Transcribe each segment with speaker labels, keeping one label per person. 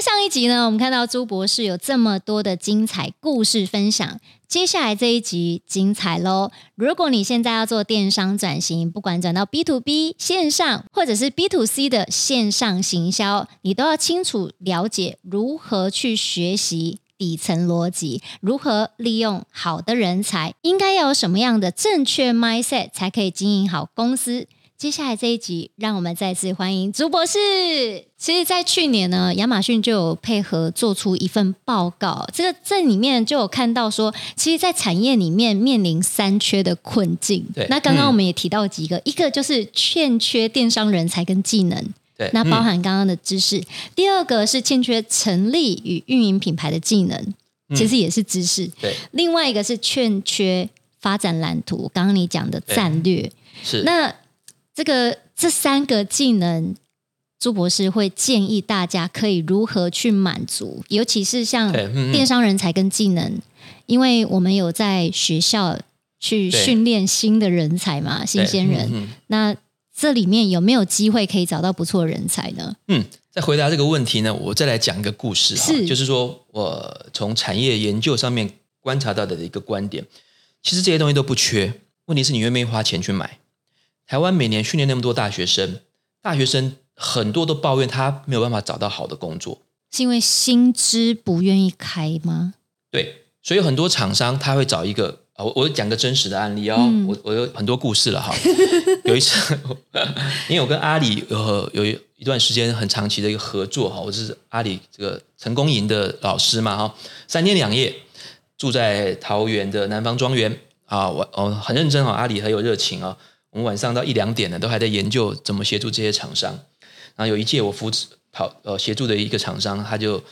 Speaker 1: 上一集呢，我们看到朱博士有这么多的精彩故事分享，接下来这一集精彩喽！如果你现在要做电商转型，不管转到 B to B 线上，或者是 B to C 的线上行销，你都要清楚了解如何去学习底层逻辑，如何利用好的人才，应该要有什么样的正确 mindset 才可以经营好公司。接下来这一集，让我们再次欢迎朱博士。其实，在去年呢，亚马逊就有配合做出一份报告，这个这里面就有看到说，其实，在产业里面面临三缺的困境。
Speaker 2: 对，
Speaker 1: 那刚刚我们也提到几个，嗯、一个就是欠缺电商人才跟技能，
Speaker 2: 对，
Speaker 1: 那包含刚刚的知识。嗯、第二个是欠缺成立与运营品牌的技能，其实也是知识。
Speaker 2: 嗯、对，
Speaker 1: 另外一个是欠缺发展蓝图，刚刚你讲的战略
Speaker 2: 是
Speaker 1: 那。这个这三个技能，朱博士会建议大家可以如何去满足，尤其是像电商人才跟技能，嗯、因为我们有在学校去训练新的人才嘛，新鲜人。嗯、那这里面有没有机会可以找到不错的人才呢？
Speaker 2: 嗯，在回答这个问题呢，我再来讲一个故事啊，是就是说我从产业研究上面观察到的一个观点，其实这些东西都不缺，问题是你愿不愿意花钱去买。台湾每年训练那么多大学生，大学生很多都抱怨他没有办法找到好的工作，
Speaker 1: 是因为薪资不愿意开吗？
Speaker 2: 对，所以很多厂商他会找一个，我我讲个真实的案例哦，嗯、我我有很多故事了哈。有一次，因为我跟阿里有有一段时间很长期的一个合作哈，我是阿里这个成功营的老师嘛哈，三天两夜住在桃园的南方庄园啊，我哦很认真哦，阿里很有热情哦。我们晚上到一两点呢，都还在研究怎么协助这些厂商。然后有一届我扶持跑呃协助的一个厂商，他就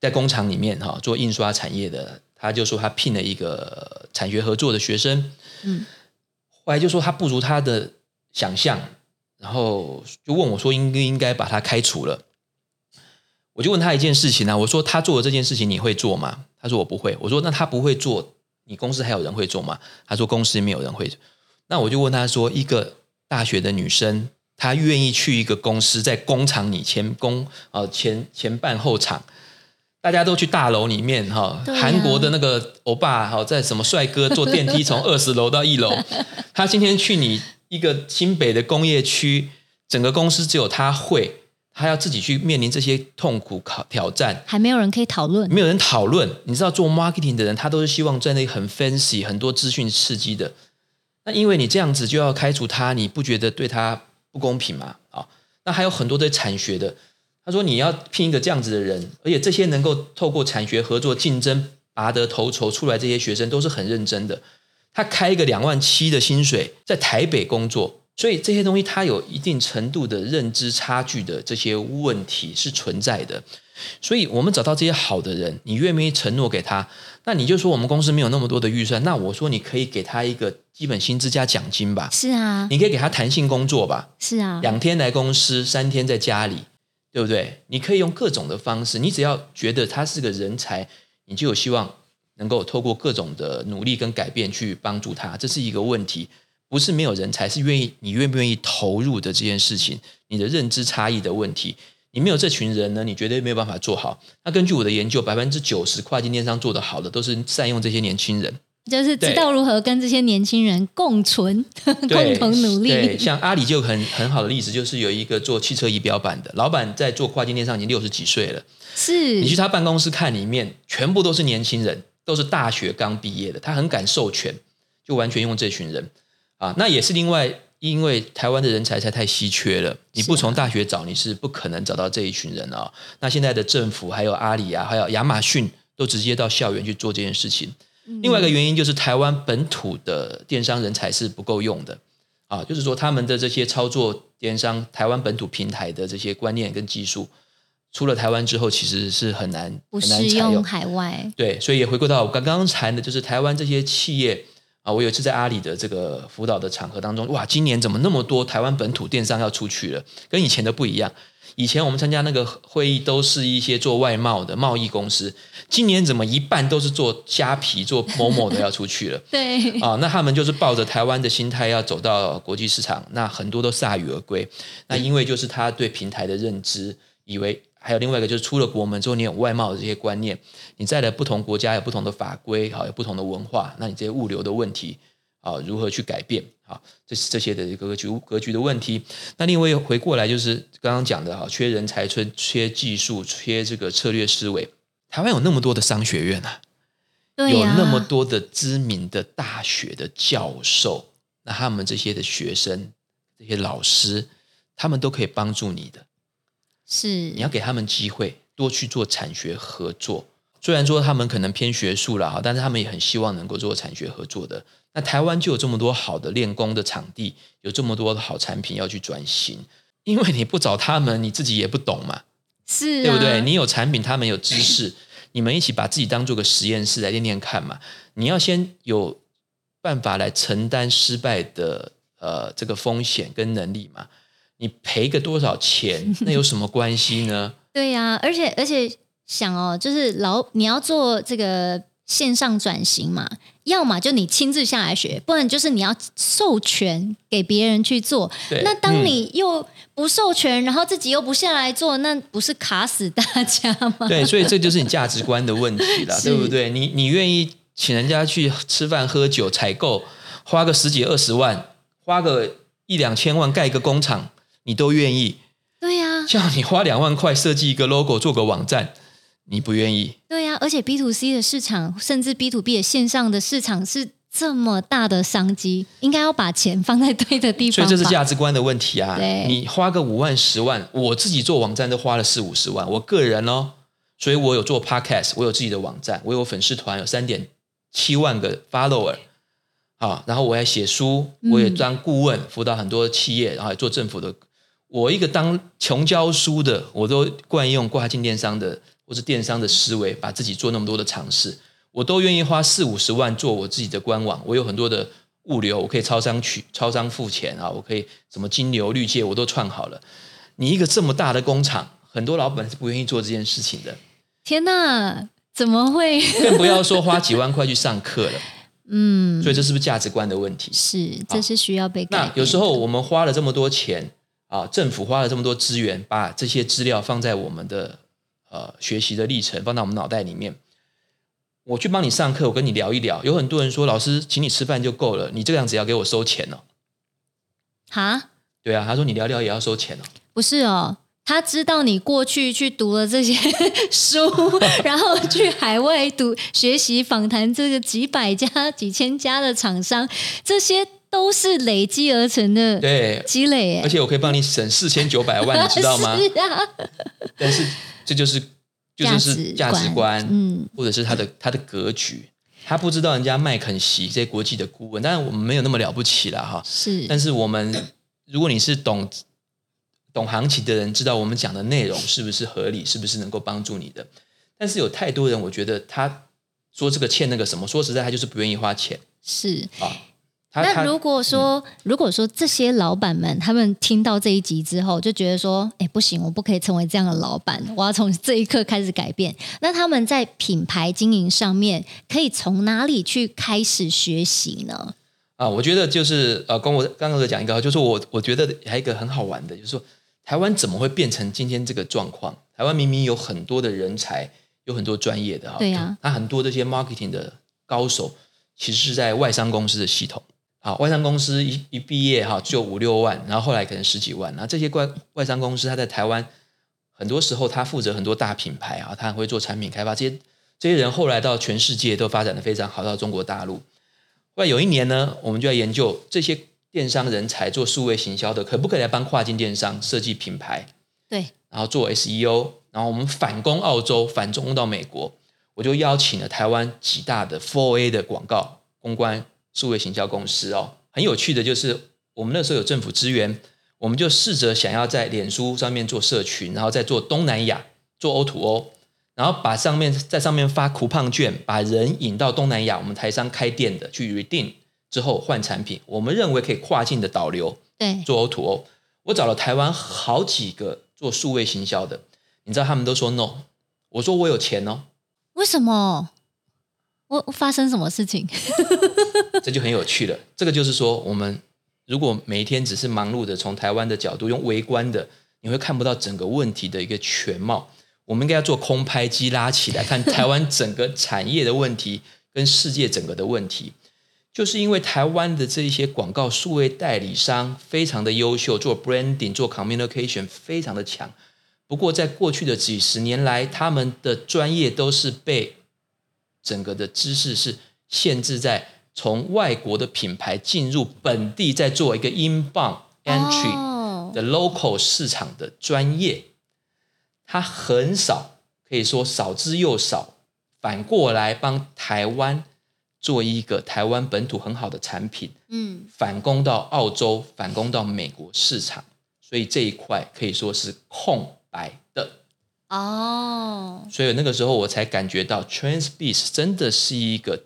Speaker 2: 在工厂里面哈做印刷产业的，他就说他聘了一个产学合作的学生，嗯，后来就说他不如他的想象，然后就问我说应不应该把他开除了？我就问他一件事情呢，我说他做的这件事情你会做吗？他说我不会。我说那他不会做，你公司还有人会做吗？他说公司没有人会做。那我就问他说：“一个大学的女生，她愿意去一个公司，在工厂里前工啊前前办后厂，大家都去大楼里面哈，韩国的那个欧巴哈，在什么帅哥坐电梯从二十楼到一楼，他今天去你一个新北的工业区，整个公司只有他会，他要自己去面临这些痛苦考挑战，
Speaker 1: 还没有人可以讨论，
Speaker 2: 没有人讨论。你知道做 marketing 的人，他都是希望在那里很 fancy，很多资讯刺激的。”那因为你这样子就要开除他，你不觉得对他不公平吗？啊，那还有很多的产学的，他说你要聘一个这样子的人，而且这些能够透过产学合作竞争拔得头筹出来，这些学生都是很认真的。他开一个两万七的薪水，在台北工作，所以这些东西他有一定程度的认知差距的这些问题是存在的。所以我们找到这些好的人，你愿不愿意承诺给他？那你就说我们公司没有那么多的预算，那我说你可以给他一个基本薪资加奖金吧。
Speaker 1: 是啊，
Speaker 2: 你可以给他弹性工作吧。
Speaker 1: 是啊，
Speaker 2: 两天来公司，三天在家里，对不对？你可以用各种的方式，你只要觉得他是个人才，你就有希望能够透过各种的努力跟改变去帮助他。这是一个问题，不是没有人才，是愿意你愿不愿意投入的这件事情，你的认知差异的问题。你没有这群人呢，你绝对没有办法做好。那根据我的研究，百分之九十跨境电商做得好的，都是善用这些年轻人，
Speaker 1: 就是知道如何跟这些年轻人共存、共同努力。
Speaker 2: 对，像阿里就很很好的例子，就是有一个做汽车仪表板的老板，在做跨境电商已经六十几岁了。
Speaker 1: 是
Speaker 2: 你去他办公室看，里面全部都是年轻人，都是大学刚毕业的，他很敢授权，就完全用这群人啊。那也是另外。因为台湾的人才才太稀缺了，你不从大学找，你是不可能找到这一群人啊、哦。那现在的政府还有阿里啊，还有亚马逊，都直接到校园去做这件事情。另外一个原因就是台湾本土的电商人才是不够用的啊，就是说他们的这些操作电商台湾本土平台的这些观念跟技术，出了台湾之后其实是很难
Speaker 1: 不适用海外。
Speaker 2: 对，所以也回归到我刚刚谈的，就是台湾这些企业。啊，我有一次在阿里的这个辅导的场合当中，哇，今年怎么那么多台湾本土电商要出去了？跟以前的不一样。以前我们参加那个会议都是一些做外贸的贸易公司，今年怎么一半都是做虾皮、做某某的要出去了？
Speaker 1: 对，
Speaker 2: 啊，那他们就是抱着台湾的心态要走到国际市场，那很多都铩羽而归。那因为就是他对平台的认知，以为还有另外一个就是出了国门之后，你有外贸的这些观念，你在的不同国家有不同的法规，好有不同的文化，那你这些物流的问题啊，如何去改变？啊，这是这些的一个格局格局的问题。那另外回过来就是刚刚讲的哈，缺人才、缺缺技术、缺这个策略思维。台湾有那么多的商学院啊，
Speaker 1: 对啊，
Speaker 2: 有那么多的知名的大学的教授，那他们这些的学生、这些老师，他们都可以帮助你的。
Speaker 1: 是，
Speaker 2: 你要给他们机会，多去做产学合作。虽然说他们可能偏学术了哈，但是他们也很希望能够做产学合作的。那台湾就有这么多好的练功的场地，有这么多的好产品要去转型。因为你不找他们，你自己也不懂嘛，
Speaker 1: 是、啊，
Speaker 2: 对不对？你有产品，他们有知识，你们一起把自己当做个实验室来练练看嘛。你要先有办法来承担失败的呃这个风险跟能力嘛。你赔个多少钱，那有什么关系呢？
Speaker 1: 对呀、啊，而且而且。想哦，就是老你要做这个线上转型嘛，要么就你亲自下来学，不然就是你要授权给别人去做。那当你又不授权，嗯，然后自己又不下来做，那不是卡死大家吗？
Speaker 2: 对，所以这就是你价值观的问题了，对不对？你你愿意请人家去吃饭喝酒采购，花个十几二十万，花个一两千万盖一个工厂，你都愿意？
Speaker 1: 对呀，啊，
Speaker 2: 像你花两万块设计一个 logo，做个网站。你不愿意？
Speaker 1: 对呀、啊，而且 B to C 的市场，甚至 B to B 的线上的市场是这么大的商机，应该要把钱放在对的地方。
Speaker 2: 所以这是价值观的问题啊！你花个五万、十万，我自己做网站都花了四五十万，我个人哦，所以我有做 Podcast，我有自己的网站，我有粉丝团，有三点七万个 follower 啊，然后我还写书，我也当顾问，辅导很多企业，然后也做政府的。我一个当穷教书的，我都惯用跨境电商的。或是电商的思维，把自己做那么多的尝试，我都愿意花四五十万做我自己的官网。我有很多的物流，我可以超商取，超商付钱啊，我可以什么金流、绿界，我都串好了。你一个这么大的工厂，很多老板是不愿意做这件事情的。
Speaker 1: 天哪，怎么会？
Speaker 2: 更不要说花几万块去上课了。嗯，所以这是不是价值观的问题？
Speaker 1: 是，这是需要被。
Speaker 2: 那有时候我们花了这么多钱啊，政府花了这么多资源，把这些资料放在我们的。呃，学习的历程放在我们脑袋里面，我去帮你上课，我跟你聊一聊。有很多人说，老师，请你吃饭就够了，你这个样子要给我收钱哦。
Speaker 1: 哈？
Speaker 2: 对啊，他说你聊聊也要收钱哦。
Speaker 1: 不是哦，他知道你过去去读了这些 书，然后去海外读学习访谈这个几百家、几千家的厂商，这些都是累积而成的对。积累。
Speaker 2: 而且我可以帮你省四千九百万，你 知道吗？
Speaker 1: 是啊，
Speaker 2: 但是。这就是，就就是价值观，嗯，或者是他的他的格局，他不知道人家麦肯锡这些国际的顾问，当然我们没有那么了不起了哈，
Speaker 1: 是，
Speaker 2: 但是我们如果你是懂懂行情的人，知道我们讲的内容是不是合理，是不是能够帮助你的，但是有太多人，我觉得他说这个欠那个什么，说实在，他就是不愿意花钱，
Speaker 1: 是。啊。那如果说，嗯、如果说这些老板们他们听到这一集之后，就觉得说，哎，不行，我不可以成为这样的老板，我要从这一刻开始改变。那他们在品牌经营上面，可以从哪里去开始学习呢？
Speaker 2: 啊，我觉得就是呃，跟我刚刚在讲一个，就是我我觉得还有一个很好玩的，就是说台湾怎么会变成今天这个状况？台湾明明有很多的人才，有很多专业的哈，
Speaker 1: 对呀，
Speaker 2: 那很多这些 marketing 的高手，其实是在外商公司的系统。啊，外商公司一一毕业哈，就五六万，然后后来可能十几万。那这些外外商公司，他在台湾很多时候他负责很多大品牌啊，他很会做产品开发。这些这些人后来到全世界都发展得非常好，到中国大陆。后来有一年呢，我们就在研究这些电商人才做数位行销的，可不可以来帮跨境电商设计品牌？
Speaker 1: 对，
Speaker 2: 然后做 SEO，然后我们反攻澳洲，反攻到美国，我就邀请了台湾几大的 4A 的广告公关。数位行销公司哦，很有趣的就是，我们那时候有政府资源，我们就试着想要在脸书上面做社群，然后再做东南亚做 O to O，然后把上面在上面发 coupon 券，把人引到东南亚，我们台商开店的去 redeem 之后换产品，我们认为可以跨境的导流，
Speaker 1: 对，
Speaker 2: 做 O to O。我找了台湾好几个做数位行销的，你知道他们都说 no，我说我有钱哦，
Speaker 1: 为什么？我发生什么事情？
Speaker 2: 这就很有趣了。这个就是说，我们如果每一天只是忙碌的从台湾的角度用微观的，你会看不到整个问题的一个全貌。我们应该要做空拍机拉起来，看台湾整个产业的问题 跟世界整个的问题。就是因为台湾的这一些广告数位代理商非常的优秀，做 branding、做 communication 非常的强。不过在过去的几十年来，他们的专业都是被整个的知识是限制在从外国的品牌进入本地，再做一个 inbound entry 的 local 市场的专业，它很少，可以说少之又少。反过来帮台湾。做一个台湾本土很好的产品，嗯，反攻到澳洲，反攻到美国市场，所以这一块可以说是空白的哦。所以那个时候我才感觉到 TransBiz 真的是一个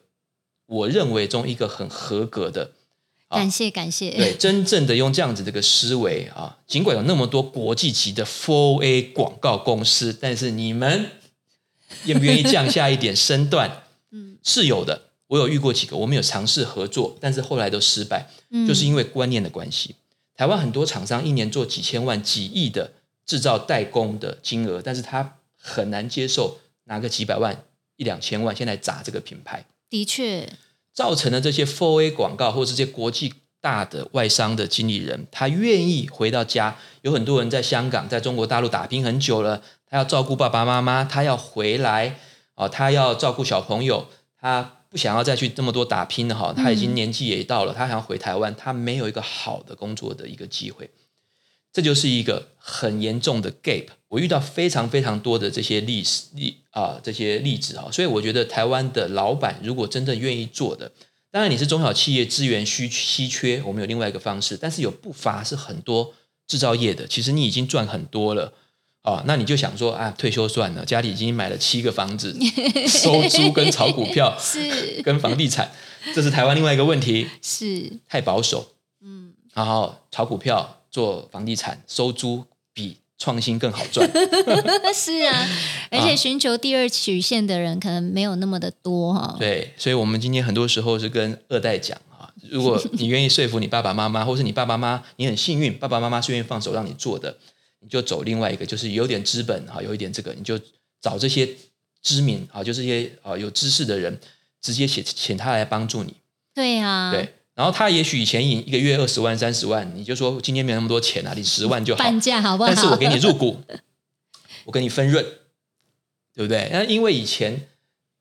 Speaker 2: 我认为中一个很合格的。
Speaker 1: 感谢感谢，
Speaker 2: 对，真正的用这样子的一个思维啊，尽管有那么多国际级的 4A 广告公司，但是你们愿不愿意降下一点身段？嗯，是有的。我有遇过几个，我们有尝试合作，但是后来都失败，嗯、就是因为观念的关系。台湾很多厂商一年做几千万、几亿的制造代工的金额，但是他很难接受拿个几百万、一两千万先来砸这个品牌。
Speaker 1: 的确，
Speaker 2: 造成了这些 4A 广告或者这些国际大的外商的经理人，他愿意回到家。有很多人在香港、在中国大陆打拼很久了，他要照顾爸爸妈妈，他要回来啊，他要照顾小朋友，他。不想要再去这么多打拼了哈，他已经年纪也到了，他想要回台湾，他没有一个好的工作的一个机会，这就是一个很严重的 gap。我遇到非常非常多的这些例史例啊，这些例子哈，所以我觉得台湾的老板如果真正愿意做的，当然你是中小企业资源需稀缺，我们有另外一个方式，但是有不乏是很多制造业的，其实你已经赚很多了。啊，那你就想说啊，退休算了，家里已经买了七个房子，收租跟炒股票是跟房地产，这是台湾另外一个问题，是太保守。嗯，然后炒股票做房地产收租比创新更好赚。
Speaker 1: 是啊，而且寻求第二曲线的人可能没有那么的多哈。
Speaker 2: 对，所以我们今天很多时候是跟二代讲啊，如果你愿意说服你爸爸妈妈，或是你爸爸妈妈，你很幸运，爸爸妈妈是愿意放手让你做的。你就走另外一个，就是有点资本哈，有一点这个，你就找这些知名啊，就这些啊有知识的人，直接请请他来帮助你。
Speaker 1: 对呀，
Speaker 2: 对。然后他也许以前一个月二十万、三十万，你就说今天没那么多钱啊，你十万就好，
Speaker 1: 半价好不好？
Speaker 2: 但是我给你入股，我给你分润，对不对？那因为以前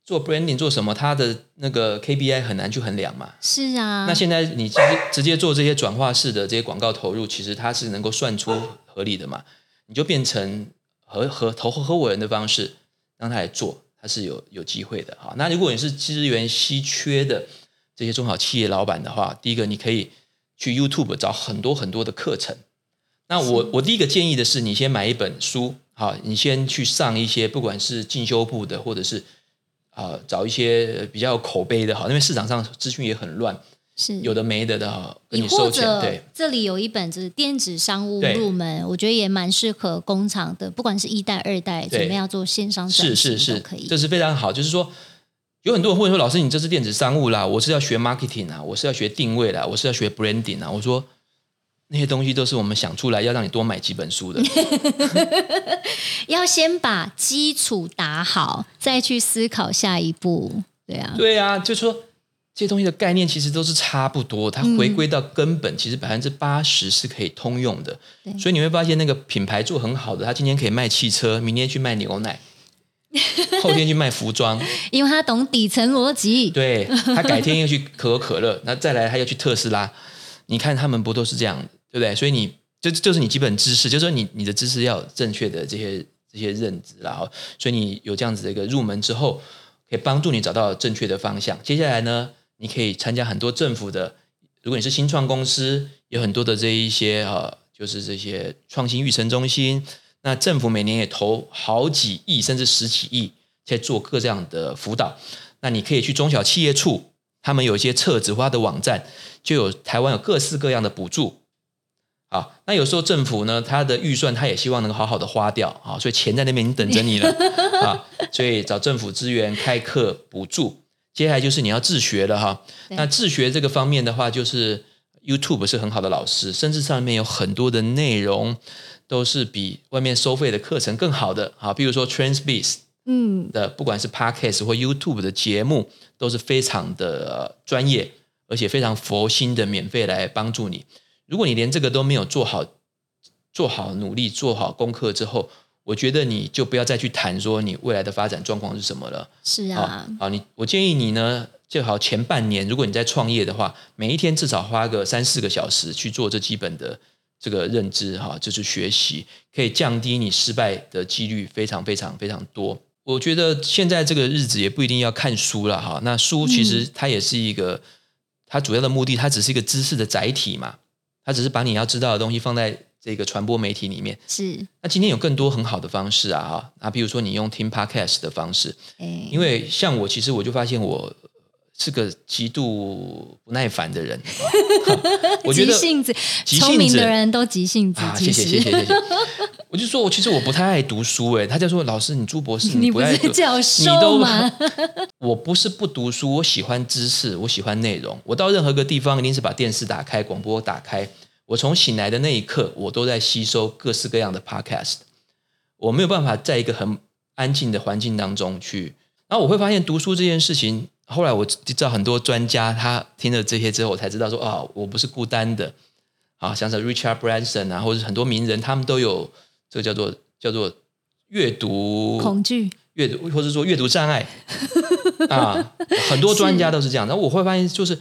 Speaker 2: 做 branding 做什么，他的那个 KPI 很难去衡量嘛。
Speaker 1: 是啊。
Speaker 2: 那现在你直接直接做这些转化式的这些广告投入，其实它是能够算出。合理的嘛，你就变成合合投合伙人的方式，让他来做，他是有有机会的哈。那如果你是资源稀缺的这些中小企业老板的话，第一个你可以去 YouTube 找很多很多的课程。那我我第一个建议的是，你先买一本书，好，你先去上一些，不管是进修部的，或者是啊找一些比较有口碑的，好，因为市场上资讯也很乱。是有的没的的，你收钱。对，
Speaker 1: 这里有一本就是电子商务入门，我觉得也蛮适合工厂的，不管是一代、二代，准备要做线上转型都可以。
Speaker 2: 这是非常好。就是说，有很多人会说：“老师，你这是电子商务啦，我是要学 marketing 啊，我是要学定位啦，我是要学 branding 啊。”我说那些东西都是我们想出来要让你多买几本书的，
Speaker 1: 要先把基础打好，再去思考下一步。对啊，
Speaker 2: 对啊，就是说。这些东西的概念其实都是差不多，它回归到根本，其实百分之八十是可以通用的。嗯、所以你会发现，那个品牌做很好的，他今天可以卖汽车，明天去卖牛奶，后天去卖服装，
Speaker 1: 因为他懂底层逻辑。
Speaker 2: 对，他改天又去可口可乐，那再来他又去特斯拉。你看他们不都是这样，对不对？所以你这就，就是你基本知识，就是说你你的知识要有正确的这些这些认知，然后所以你有这样子的一个入门之后，可以帮助你找到正确的方向。接下来呢？你可以参加很多政府的，如果你是新创公司，有很多的这一些呃，就是这些创新育成中心，那政府每年也投好几亿甚至十几亿在做各这样的辅导。那你可以去中小企业处，他们有一些册子或的网站，就有台湾有各式各样的补助。啊，那有时候政府呢，他的预算他也希望能够好好的花掉啊，所以钱在那边等着你了 啊，所以找政府资源开课补助。接下来就是你要自学了哈，那自学这个方面的话，就是 YouTube 是很好的老师，甚至上面有很多的内容都是比外面收费的课程更好的。啊，比如说 TransBiz 嗯的，不管是 Podcast 或 YouTube 的节目，都是非常的专业，而且非常佛心的免费来帮助你。如果你连这个都没有做好，做好努力，做好功课之后，我觉得你就不要再去谈说你未来的发展状况是什么了。
Speaker 1: 是啊，
Speaker 2: 好，好，你我建议你呢，最好前半年，如果你在创业的话，每一天至少花个三四个小时去做这基本的这个认知，哈，就是学习，可以降低你失败的几率非常非常非常多。我觉得现在这个日子也不一定要看书了，哈，那书其实它也是一个，嗯、它主要的目的，它只是一个知识的载体嘛，它只是把你要知道的东西放在。这个传播媒体里面
Speaker 1: 是，那
Speaker 2: 今天有更多很好的方式啊哈，那比如说你用听 podcast 的方式，欸、因为像我其实我就发现我是个极度不耐烦的人，我觉得
Speaker 1: 急性子，聪明的人都急性子，
Speaker 2: 啊、谢谢谢谢谢谢，我就说我其实我不太爱读书哎，他就说老师你朱博士 你不爱读，
Speaker 1: 你不是教授吗？
Speaker 2: 我不是不读书，我喜欢知识，我喜欢内容，我到任何个地方一定是把电视打开，广播打开。我从醒来的那一刻，我都在吸收各式各样的 podcast。我没有办法在一个很安静的环境当中去，然后我会发现读书这件事情。后来我知道很多专家他听了这些之后，我才知道说啊，我不是孤单的。啊，像是 Richard Branson 啊，或者是很多名人，他们都有这个叫做叫做阅读
Speaker 1: 恐惧、
Speaker 2: 阅读或者说阅读障碍啊，很多专家都是这样。然后我会发现就是。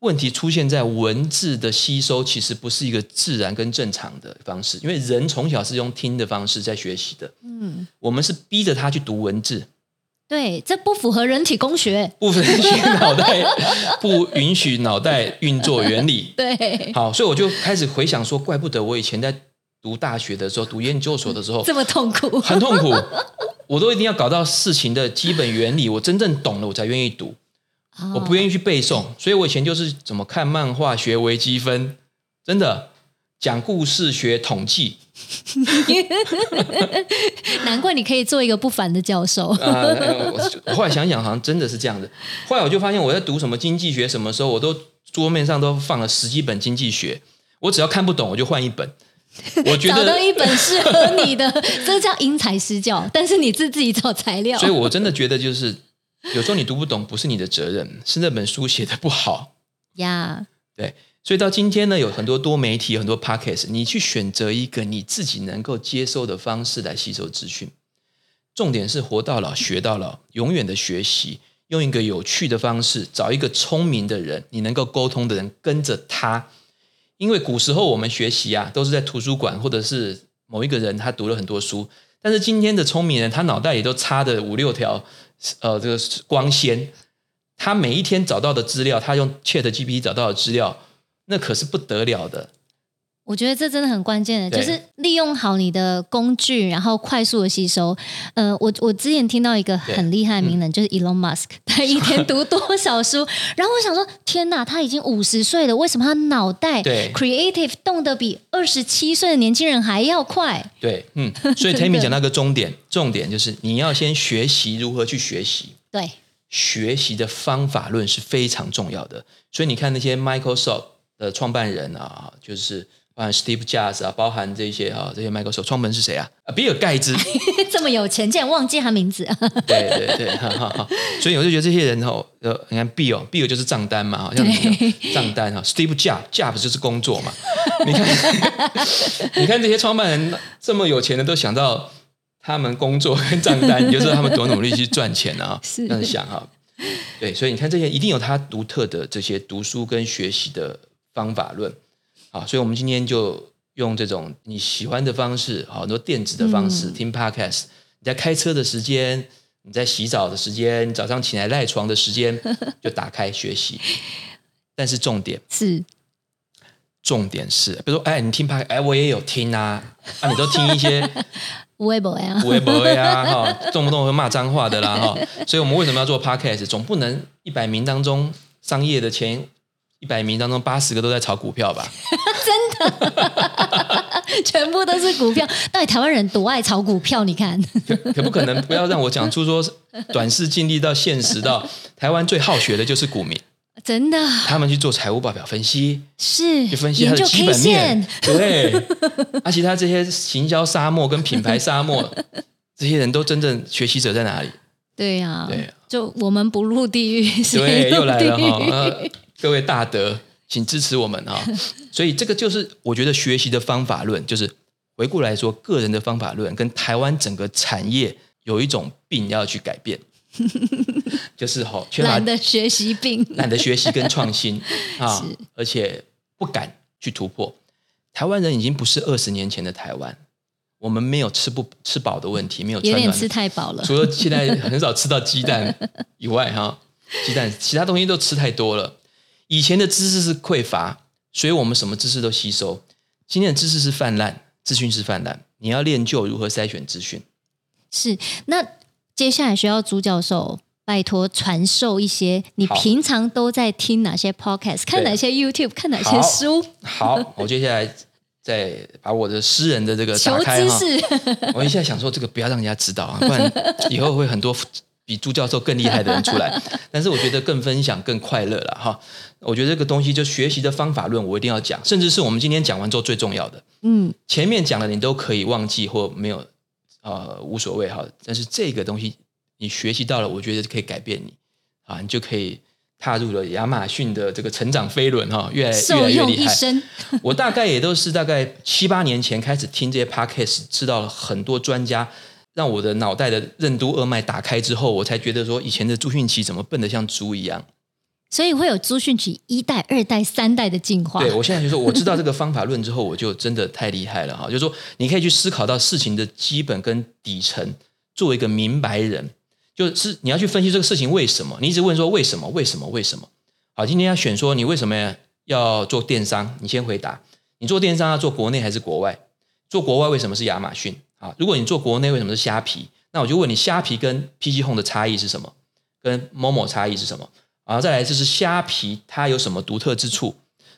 Speaker 2: 问题出现在文字的吸收，其实不是一个自然跟正常的方式，因为人从小是用听的方式在学习的。嗯，我们是逼着他去读文字，
Speaker 1: 对，这不符合人体工学，
Speaker 2: 不允许脑袋，不允许脑袋运作原理。
Speaker 1: 对，
Speaker 2: 好，所以我就开始回想说，怪不得我以前在读大学的时候，读研究所的时候
Speaker 1: 这么痛苦，
Speaker 2: 很痛苦，我都一定要搞到事情的基本原理，我真正懂了，我才愿意读。我不愿意去背诵，所以我以前就是怎么看漫画学微积分，真的讲故事学统计，
Speaker 1: 难怪你可以做一个不凡的教授。
Speaker 2: 呃，我后来想想，好像真的是这样的。后来我就发现，我在读什么经济学，什么时候我都桌面上都放了十几本经济学，我只要看不懂，我就换一本。我觉得
Speaker 1: 找到一本适合你的，这叫因材施教，但是你自自己找材料。
Speaker 2: 所以我真的觉得就是。有时候你读不懂不是你的责任，是那本书写的不好
Speaker 1: 呀。
Speaker 2: 对，所以到今天呢，有很多多媒体，很多 podcast，你去选择一个你自己能够接受的方式来吸收资讯。重点是活到老学到老，永远的学习，用一个有趣的方式，找一个聪明的人，你能够沟通的人，跟着他。因为古时候我们学习啊，都是在图书馆或者是某一个人他读了很多书，但是今天的聪明人，他脑袋里都插的五六条。呃，这个光纤，他每一天找到的资料，他用 ChatGPT 找到的资料，那可是不得了的。
Speaker 1: 我觉得这真的很关键的，就是利用好你的工具，然后快速的吸收。呃，我我之前听到一个很厉害的名人，就是 Elon Musk，他一天读多少书？然后我想说，天哪，他已经五十岁了，为什么他脑袋 creative 动得比二十七岁的年轻人还要快？
Speaker 2: 对，嗯，所以 Tammy 讲那个重点，重点就是你要先学习如何去学习。
Speaker 1: 对，
Speaker 2: 学习的方法论是非常重要的。所以你看那些 Microsoft 的创办人啊，就是。包含 Steve Jobs 啊，包含这些哈，这些 Microsoft 创办人是谁啊？啊，比尔盖茨
Speaker 1: 这么有钱，竟然忘记他名字。
Speaker 2: 对对对，哈哈。所以我就觉得这些人哦，呃，你看 Bill，Bill 就是账单嘛，好像账单哈。Steve Jobs，Jobs 就是工作嘛。你看，你看这些创办人这么有钱的，都想到他们工作跟账单，你就知道他们多努力去赚钱啊。是这样想哈。对，所以你看这些一定有他独特的这些读书跟学习的方法论。啊，所以我们今天就用这种你喜欢的方式，好多电子的方式、嗯、听 Podcast。你在开车的时间，你在洗澡的时间，你早上起来赖床的时间，就打开学习。但是重点
Speaker 1: 是，
Speaker 2: 重点是，比如说，哎，你听 Podcast，哎，我也有听啊，啊，你都听一些
Speaker 1: 微博呀，
Speaker 2: 微博呀，哈，动不动会骂脏话的啦，哈。所以我们为什么要做 Podcast？总不能一百名当中商业的钱。一百名当中八十个都在炒股票吧？
Speaker 1: 真的，全部都是股票。到底台湾人多爱炒股票？你看，
Speaker 2: 可，不可能不要让我讲出说短视尽力到现实到 台湾最好学的就是股民。
Speaker 1: 真的，
Speaker 2: 他们去做财务报表分析，
Speaker 1: 是
Speaker 2: 去分析它的基本面，对，而且他这些行销沙漠跟品牌沙漠，这些人都真正学习者在哪里？
Speaker 1: 对呀，
Speaker 2: 对，
Speaker 1: 就我们不入地狱，
Speaker 2: 对，又来了哈，各位大德，请支持我们啊！所以这个就是我觉得学习的方法论，就是回顾来说，个人的方法论跟台湾整个产业有一种病要去改变。就是吼，
Speaker 1: 懒得学习病，
Speaker 2: 懒得学习跟创新 啊，是而且不敢去突破。台湾人已经不是二十年前的台湾，我们没有吃不吃饱的问题，没有有点
Speaker 1: 吃太饱了。
Speaker 2: 除了现在很少吃到鸡蛋以外，哈，鸡蛋其他东西都吃太多了。以前的知识是匮乏，所以我们什么知识都吸收。今天的知识是泛滥，资讯是泛滥，你要练就如何筛选资讯。
Speaker 1: 是那。接下来需要朱教授拜托传授一些，你平常都在听哪些 podcast，看哪些 YouTube，看哪些书。
Speaker 2: 好，好，我接下来再把我的私人的这个打开哈。我一下想说，这个不要让人家知道啊，不然以后会很多比朱教授更厉害的人出来。但是我觉得更分享更快乐了哈。我觉得这个东西就学习的方法论，我一定要讲，甚至是我们今天讲完之后最重要的。嗯，前面讲的你都可以忘记或没有。呃，无所谓哈，但是这个东西你学习到了，我觉得可以改变你啊，你就可以踏入了亚马逊的这个成长飞轮哈，越来越来越厉害。我大概也都是大概七八年前开始听这些 podcast，知道了很多专家，让我的脑袋的任督二脉打开之后，我才觉得说以前的朱迅奇怎么笨得像猪一样。
Speaker 1: 所以会有朱迅奇一代、二代、三代的进化。
Speaker 2: 对，我现在就说，我知道这个方法论之后，我就真的太厉害了哈！就是说，你可以去思考到事情的基本跟底层，作为一个明白人，就是你要去分析这个事情为什么。你一直问说为什么？为什么？为什么？好，今天要选说你为什么要做电商？你先回答，你做电商要做国内还是国外？做国外为什么是亚马逊？啊，如果你做国内为什么是虾皮？那我就问你，虾皮跟 PG Home 的差异是什么？跟 Momo 差异是什么？然后再来就是虾皮，它有什么独特之处？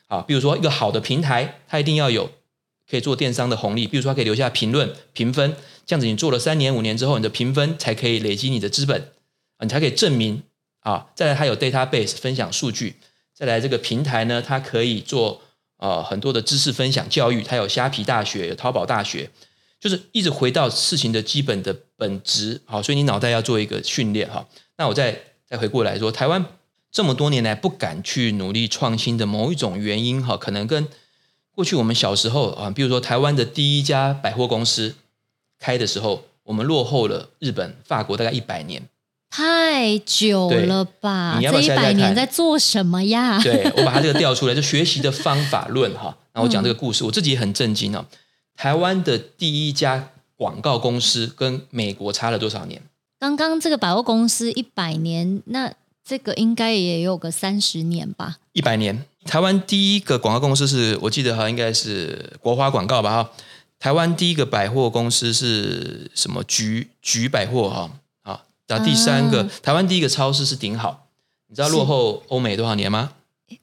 Speaker 2: 啊，比如说一个好的平台，它一定要有可以做电商的红利，比如说它可以留下评论、评分，这样子你做了三年、五年之后，你的评分才可以累积你的资本啊，你才可以证明啊。再来它有 database 分享数据，再来这个平台呢，它可以做呃很多的知识分享、教育，它有虾皮大学、有淘宝大学，就是一直回到事情的基本的本质。好，所以你脑袋要做一个训练哈。那我再再回过来说，台湾。这么多年来不敢去努力创新的某一种原因哈，可能跟过去我们小时候啊，比如说台湾的第一家百货公司开的时候，我们落后了日本、法国大概一百年，
Speaker 1: 太久了吧？
Speaker 2: 你要不要猜猜？
Speaker 1: 这一百年在做什么呀？
Speaker 2: 对，我把它这个调出来，就学习的方法论哈。然后我讲这个故事，我自己也很震惊哦。台湾的第一家广告公司跟美国差了多少年？
Speaker 1: 刚刚这个百货公司一百年，那。这个应该也有个三十年吧，
Speaker 2: 一百年。台湾第一个广告公司是我记得哈，应该是国华广告吧哈。台湾第一个百货公司是什么？菊菊百货哈。好，然后第三个，啊、台湾第一个超市是顶好。你知道落后欧美多少年吗？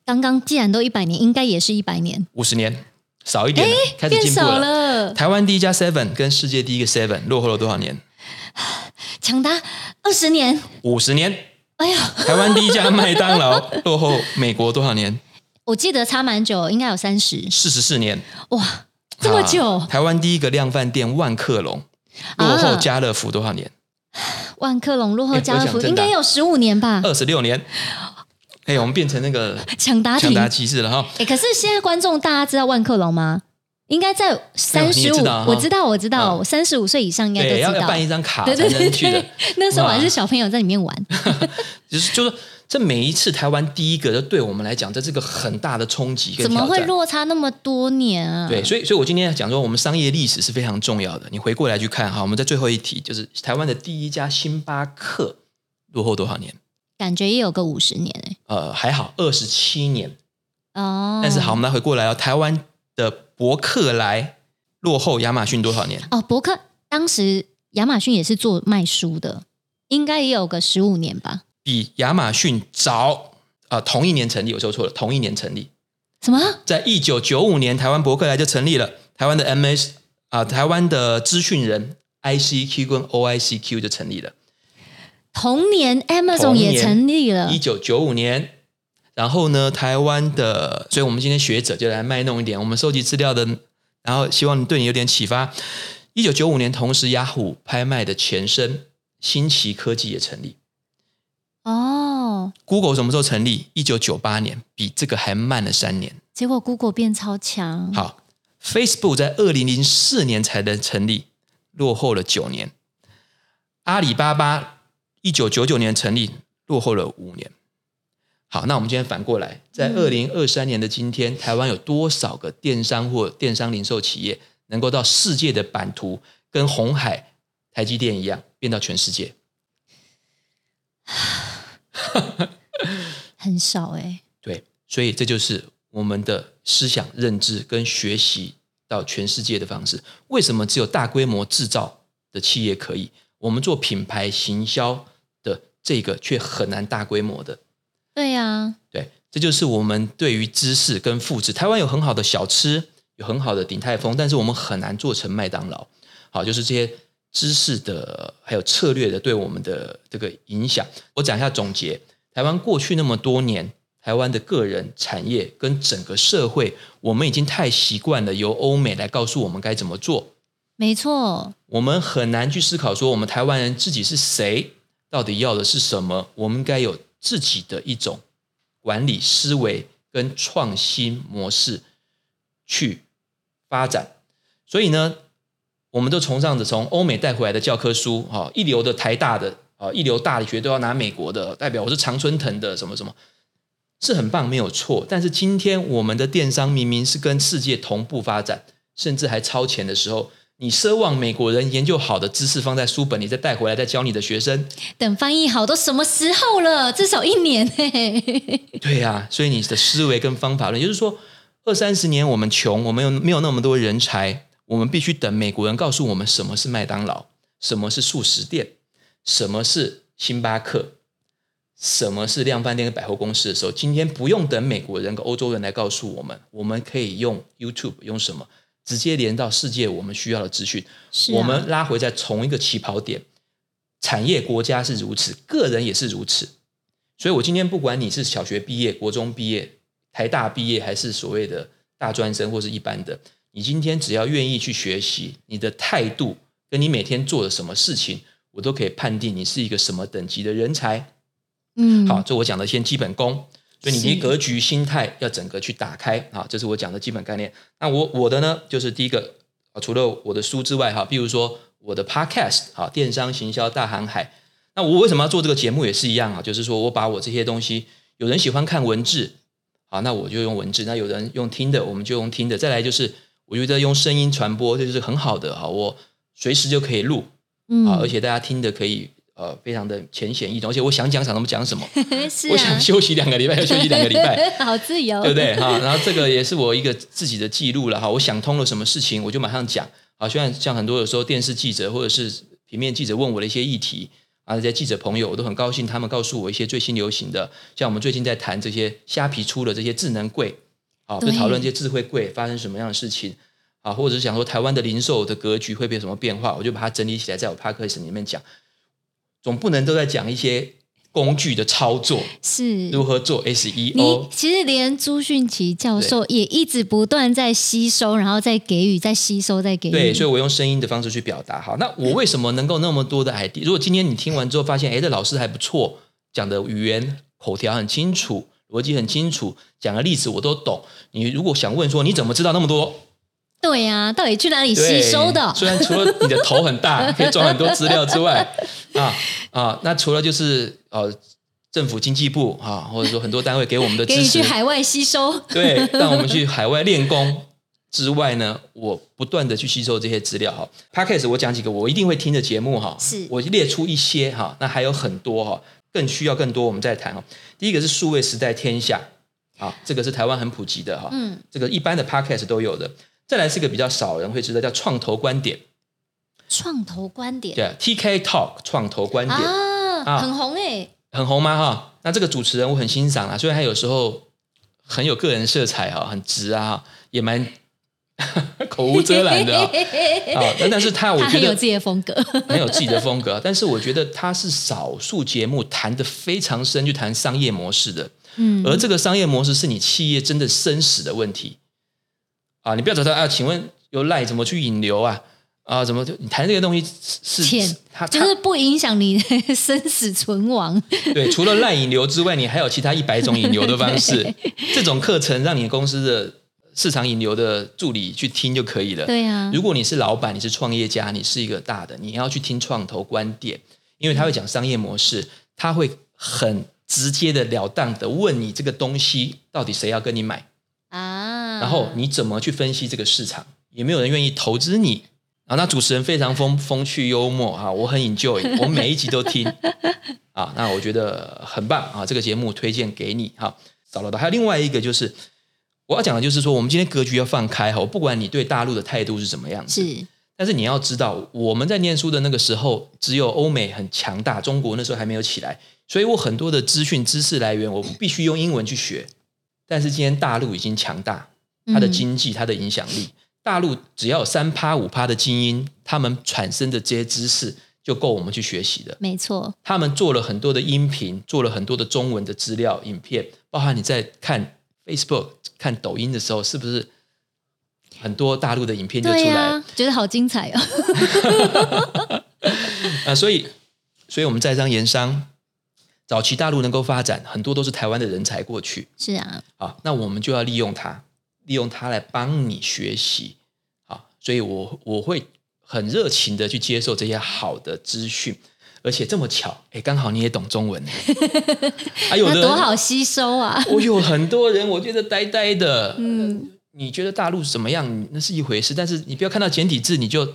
Speaker 1: 刚刚既然都一百年，应该也是一百年。
Speaker 2: 五十年，少一点，开始进步了。了台湾第一家 Seven 跟世界第一个 Seven 落后了多少年？
Speaker 1: 长达二十年，
Speaker 2: 五十年。
Speaker 1: 哎呀，
Speaker 2: 台湾第一家麦当劳 落后美国多少年？
Speaker 1: 我记得差蛮久，应该有三十
Speaker 2: 四十四年。
Speaker 1: 哇，这么久！
Speaker 2: 啊、台湾第一个量贩店万客隆落后家乐福多少年？
Speaker 1: 啊、万客隆落后家乐福应该有十五年吧？
Speaker 2: 二十六年。哎，我们变成那个
Speaker 1: 抢答
Speaker 2: 抢答机制了哈！
Speaker 1: 哎，可是现在观众大家知道万客隆吗？应该在三十五，我知道，我知道，三十五岁以上应该都知道。
Speaker 2: 要办一张卡才能去的。
Speaker 1: 那时候我还是小朋友在里面玩。
Speaker 2: 就是，就是这每一次台湾第一个，都对我们来讲，这是个很大的冲击。
Speaker 1: 怎么会落差那么多年啊？
Speaker 2: 对，所以，所以我今天要讲说，我们商业历史是非常重要的。你回过来去看哈，我们在最后一题，就是台湾的第一家星巴克落后多少年？
Speaker 1: 感觉也有个五十年哎。
Speaker 2: 呃，还好，二十七年。
Speaker 1: 哦。
Speaker 2: 但是好，我们来回过来哦，台湾的。博客来落后亚马逊多少年？
Speaker 1: 哦，伯克当时亚马逊也是做卖书的，应该也有个十五年吧。
Speaker 2: 比亚马逊早啊、呃，同一年成立，我说错了，同一年成立。
Speaker 1: 什么？
Speaker 2: 在一九九五年，台湾伯克莱就成立了。台湾的 MS 啊、呃，台湾的资讯人 ICQ 跟 OICQ 就成立了。
Speaker 1: 同年，Amazon 也成立了。
Speaker 2: 一九九五年，然后呢，台湾的，所以我们今天学者就来卖弄一点我们收集资料的，然后希望对你有点启发。一九九五年，同时雅虎拍卖的前身新奇科技也成立。
Speaker 1: 哦
Speaker 2: ，Google 什么时候成立？一九九八年，比这个还慢了三年。
Speaker 1: 结果 Google 变超强。
Speaker 2: 好，Facebook 在二零零四年才能成立，落后了九年。阿里巴巴一九九九年成立，落后了五年。好，那我们今天反过来，在二零二三年的今天，嗯、台湾有多少个电商或电商零售企业能够到世界的版图，跟红海、台积电一样，变到全世界？
Speaker 1: 很少哎、欸，
Speaker 2: 对，所以这就是我们的思想认知跟学习到全世界的方式。为什么只有大规模制造的企业可以，我们做品牌行销的这个却很难大规模的？
Speaker 1: 对呀、啊，
Speaker 2: 对，这就是我们对于知识跟复制。台湾有很好的小吃，有很好的鼎泰丰，但是我们很难做成麦当劳。好，就是这些。知识的还有策略的对我们的这个影响，我讲一下总结。台湾过去那么多年，台湾的个人产业跟整个社会，我们已经太习惯了由欧美来告诉我们该怎么做。
Speaker 1: 没错，
Speaker 2: 我们很难去思考说，我们台湾人自己是谁，到底要的是什么？我们该有自己的一种管理思维跟创新模式去发展。所以呢，我们都崇尚着从欧美带回来的教科书，哈，一流的台大的啊，一流大学都要拿美国的，代表我是常春藤的什么什么，是很棒，没有错。但是今天我们的电商明明是跟世界同步发展，甚至还超前的时候，你奢望美国人研究好的知识放在书本里再带回来再教你的学生，
Speaker 1: 等翻译好都什么时候了？至少一年嘿
Speaker 2: 对呀、啊，所以你的思维跟方法论，也就是说二三十年我们穷，我们有没有那么多人才？我们必须等美国人告诉我们什么是麦当劳，什么是素食店，什么是星巴克，什么是量贩店跟百货公司的时候，今天不用等美国人跟欧洲人来告诉我们，我们可以用 YouTube 用什么直接连到世界我们需要的资讯。
Speaker 1: 是啊。
Speaker 2: 我们拉回在同一个起跑点，产业国家是如此，个人也是如此。所以我今天不管你是小学毕业、国中毕业、台大毕业，还是所谓的大专生或是一般的。你今天只要愿意去学习，你的态度跟你每天做的什么事情，我都可以判定你是一个什么等级的人才。
Speaker 1: 嗯，
Speaker 2: 好，这我讲的先基本功，所以你的格局、心态要整个去打开啊，这是我讲的基本概念。那我我的呢，就是第一个，除了我的书之外，哈，比如说我的 Podcast，啊，电商行销大航海。那我为什么要做这个节目也是一样啊，就是说我把我这些东西，有人喜欢看文字，啊，那我就用文字；那有人用听的，我们就用听的。再来就是。我觉得用声音传播这就是很好的哈，我随时就可以录，
Speaker 1: 嗯，
Speaker 2: 而且大家听的可以呃非常的浅显易懂，而且我想讲什么讲什么，
Speaker 1: 是啊，
Speaker 2: 我想休息两个礼拜就休息两个礼拜，
Speaker 1: 好自由，
Speaker 2: 对不对哈？然后这个也是我一个自己的记录了哈，我想通了什么事情我就马上讲，好，虽然像很多有时候电视记者或者是平面记者问我的一些议题啊，这些记者朋友我都很高兴，他们告诉我一些最新流行的，像我们最近在谈这些虾皮出的这些智能柜。好，就讨论这些智慧柜发生什么样的事情啊，或者是想说台湾的零售的格局会变什么变化，我就把它整理起来，在我 podcast 里面讲。总不能都在讲一些工具的操作，
Speaker 1: 是
Speaker 2: 如何做 SEO。
Speaker 1: 你其实连朱迅奇教授也一直不断在吸收，然后再给予，再吸收，再给予。
Speaker 2: 对，所以我用声音的方式去表达。好，那我为什么能够那么多的 idea？如果今天你听完之后发现，哎，这老师还不错，讲的语言口条很清楚。逻辑很清楚，讲的例子我都懂。你如果想问说，你怎么知道那么多？
Speaker 1: 对呀、啊，到底去哪里吸收的？
Speaker 2: 虽然除了你的头很大，可以装很多资料之外，啊啊，那除了就是呃，政府经济部啊，或者说很多单位给我们的支持，
Speaker 1: 海外吸收，
Speaker 2: 对，让我们去海外练功之外呢，我不断的去吸收这些资料哈。Podcast 我讲几个我一定会听的节目哈，
Speaker 1: 是
Speaker 2: 我列出一些哈，那还有很多哈。更需要更多，我们再谈哈。第一个是数位时代天下，啊，这个是台湾很普及的哈，嗯，这个一般的 podcast 都有的。再来是一个比较少人会知道，叫创投观点。
Speaker 1: 创投观点，
Speaker 2: 对，TK Talk 创投观点
Speaker 1: 啊，
Speaker 2: 啊
Speaker 1: 很红诶，
Speaker 2: 很红吗？哈，那这个主持人我很欣赏啊，虽然他有时候很有个人色彩哈，很直啊，也蛮。口无遮拦的 啊、哦。但是他我觉得
Speaker 1: 有自己的风格，
Speaker 2: 很有自己的风格。但是我觉得他是少数节目谈的非常深，去谈商业模式的。嗯，而这个商业模式是你企业真的生死的问题啊！你不要找他啊，请问有赖怎么去引流啊？啊，怎么就你谈这个东西是
Speaker 1: 钱，它就是不影响你 生死存亡。
Speaker 2: 对，除了赖引流之外，你还有其他一百种引流的方式。这种课程让你公司的市场引流的助理去听就可以了。
Speaker 1: 对啊，
Speaker 2: 如果你是老板，你是创业家，你是一个大的，你要去听创投观点，因为他会讲商业模式，他会很直接的了当的问你这个东西到底谁要跟你买啊？然后你怎么去分析这个市场？也没有人愿意投资你？啊，那主持人非常风风趣幽默哈，我很 enjoy，我每一集都听 啊，那我觉得很棒啊，这个节目推荐给你哈。找得到，还有另外一个就是我要讲的就是说，我们今天格局要放开哈，我不管你对大陆的态度是怎么样子，是，但是你要知道，我们在念书的那个时候，只有欧美很强大，中国那时候还没有起来，所以我很多的资讯知识来源，我必须用英文去学。但是今天大陆已经强大，它的经济，它的影响力。嗯大陆只要有三趴五趴的精英，他们产生的这些知识就够我们去学习的。
Speaker 1: 没错，
Speaker 2: 他们做了很多的音频，做了很多的中文的资料、影片，包含你在看 Facebook、看抖音的时候，是不是很多大陆的影片就出来？啊、
Speaker 1: 觉得好精彩哦！
Speaker 2: 啊，所以，所以我们在商言商，早期大陆能够发展，很多都是台湾的人才过去。
Speaker 1: 是啊，
Speaker 2: 好，那我们就要利用它。利用它来帮你学习，好，所以我我会很热情的去接受这些好的资讯，而且这么巧，哎，刚好你也懂中文，还 有的
Speaker 1: 多好吸收啊！
Speaker 2: 我有很多人，我觉得呆呆的，嗯，你觉得大陆怎么样？那是一回事，但是你不要看到简体字你就，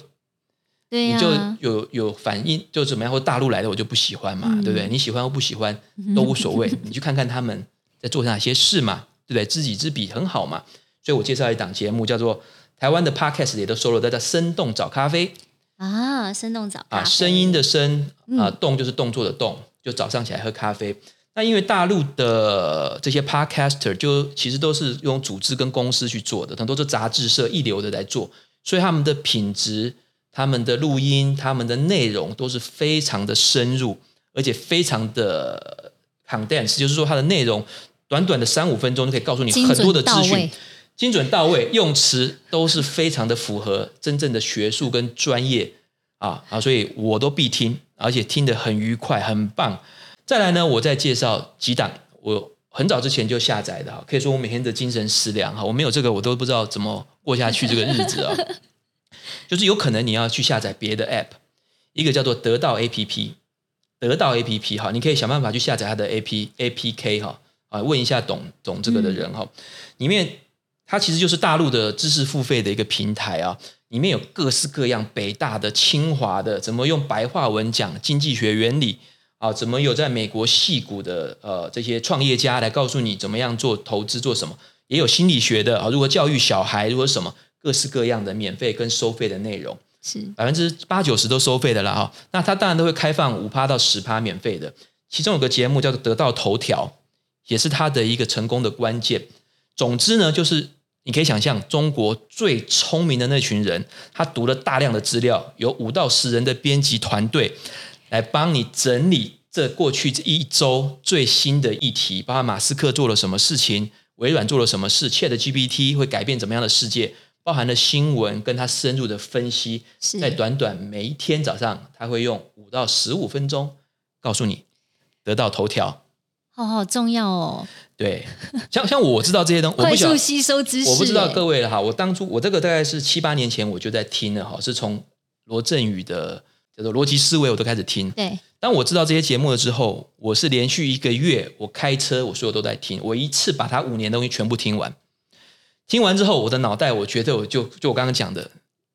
Speaker 1: 对啊，
Speaker 2: 你就有有反应，就怎么样？或大陆来的我就不喜欢嘛，嗯，对不对？你喜欢或不喜欢都无所谓，你去看看他们在做哪些事嘛，对不对？知己知彼很好嘛。所以我介绍一档节目，叫做台湾的 Podcast 也都收了，叫做“生动早咖啡”
Speaker 1: 啊，“生动早咖啡”啊，
Speaker 2: 声音的声啊，动就是动作的动，就早上起来喝咖啡。那因为大陆的这些 Podcaster 就其实都是用组织跟公司去做的，很多是杂志社一流的来做，所以他们的品质、他们的录音、他们的内容都是非常的深入，而且非常的 condense，就是说它的内容短短的三五分钟就可以告诉你很多的资讯。精准到位，用词都是非常的符合真正的学术跟专业啊啊，所以我都必听，而且听得很愉快，很棒。再来呢，我再介绍几档，我很早之前就下载的，可以说我每天的精神食粮哈，我没有这个我都不知道怎么过下去这个日子啊。就是有可能你要去下载别的 App，一个叫做得到 APP，得到 APP 哈，你可以想办法去下载它的 AP APK 哈啊，问一下懂懂这个的人哈，里面。它其实就是大陆的知识付费的一个平台啊，里面有各式各样北大的、清华的，怎么用白话文讲经济学原理啊？怎么有在美国戏股的呃这些创业家来告诉你怎么样做投资做什么？也有心理学的啊，如何教育小孩，如何什么各式各样的免费跟收费的内容，是百分之八九十都收费的了哈。那它当然都会开放五趴到十趴免费的，其中有个节目叫做得到头条，也是它的一个成功的关键。总之呢，就是。你可以想象，中国最聪明的那群人，他读了大量的资料，有五到十人的编辑团队来帮你整理这过去这一周最新的议题，包括马斯克做了什么事情，微软做了什么事，ChatGPT 会改变怎么样的世界，包含了新闻跟他深入的分析，在短短每一天早上，他会用五到十五分钟告诉你得到头条。
Speaker 1: 好好重要哦！
Speaker 2: 对，像像我知道这些东西，
Speaker 1: 快速吸收知识。
Speaker 2: 我不知道各位了哈，我当初我这个大概是七八年前我就在听了哈，是从罗振宇的叫做逻辑思维，我都开始听。
Speaker 1: 对，
Speaker 2: 当我知道这些节目了之后，我是连续一个月，我开车，我所有都在听，我一次把他五年的东西全部听完。听完之后，我的脑袋，我觉得我就就我刚刚讲的，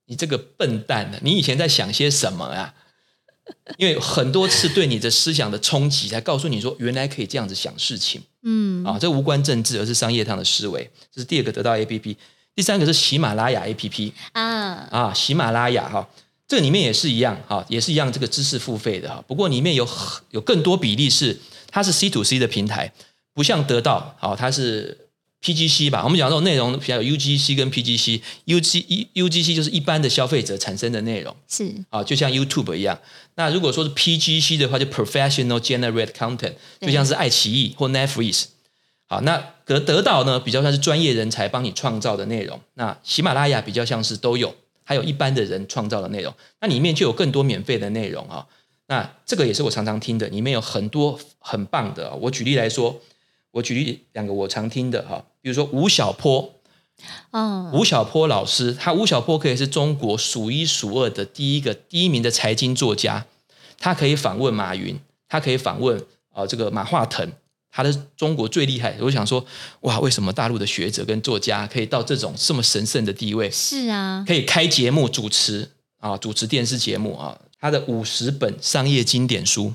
Speaker 2: 你这个笨蛋呢，你以前在想些什么啊？因为很多次对你的思想的冲击，才告诉你说，原来可以这样子想事情。嗯，啊，这无关政治，而是商业上的思维。这是第二个得到 APP，第三个是喜马拉雅 APP 啊啊，喜马拉雅哈，这个里面也是一样哈，也是一样这个知识付费的哈。不过里面有有更多比例是它是 C to C 的平台，不像得到，好，它是 PGC 吧，我们讲这种内容比较有 UGC 跟 PGC，UG UGC 就是一般的消费者产生的内容，
Speaker 1: 是
Speaker 2: 啊，就像 YouTube 一样。那如果说是 PGC 的话，就 Professional Generate Content，就像是爱奇艺或 Netflix。好，那得得到呢，比较像是专业人才帮你创造的内容。那喜马拉雅比较像是都有，还有一般的人创造的内容。那里面就有更多免费的内容啊。那这个也是我常常听的，里面有很多很棒的。我举例来说。我举例两个我常听的哈，比如说吴晓波，哦，吴晓波老师，他吴晓波可以是中国数一数二的第一个第一名的财经作家，他可以访问马云，他可以访问啊、呃、这个马化腾，他的中国最厉害。我想说，哇，为什么大陆的学者跟作家可以到这种这么神圣的地位？
Speaker 1: 是啊，
Speaker 2: 可以开节目主持啊，主持电视节目啊，他的五十本商业经典书。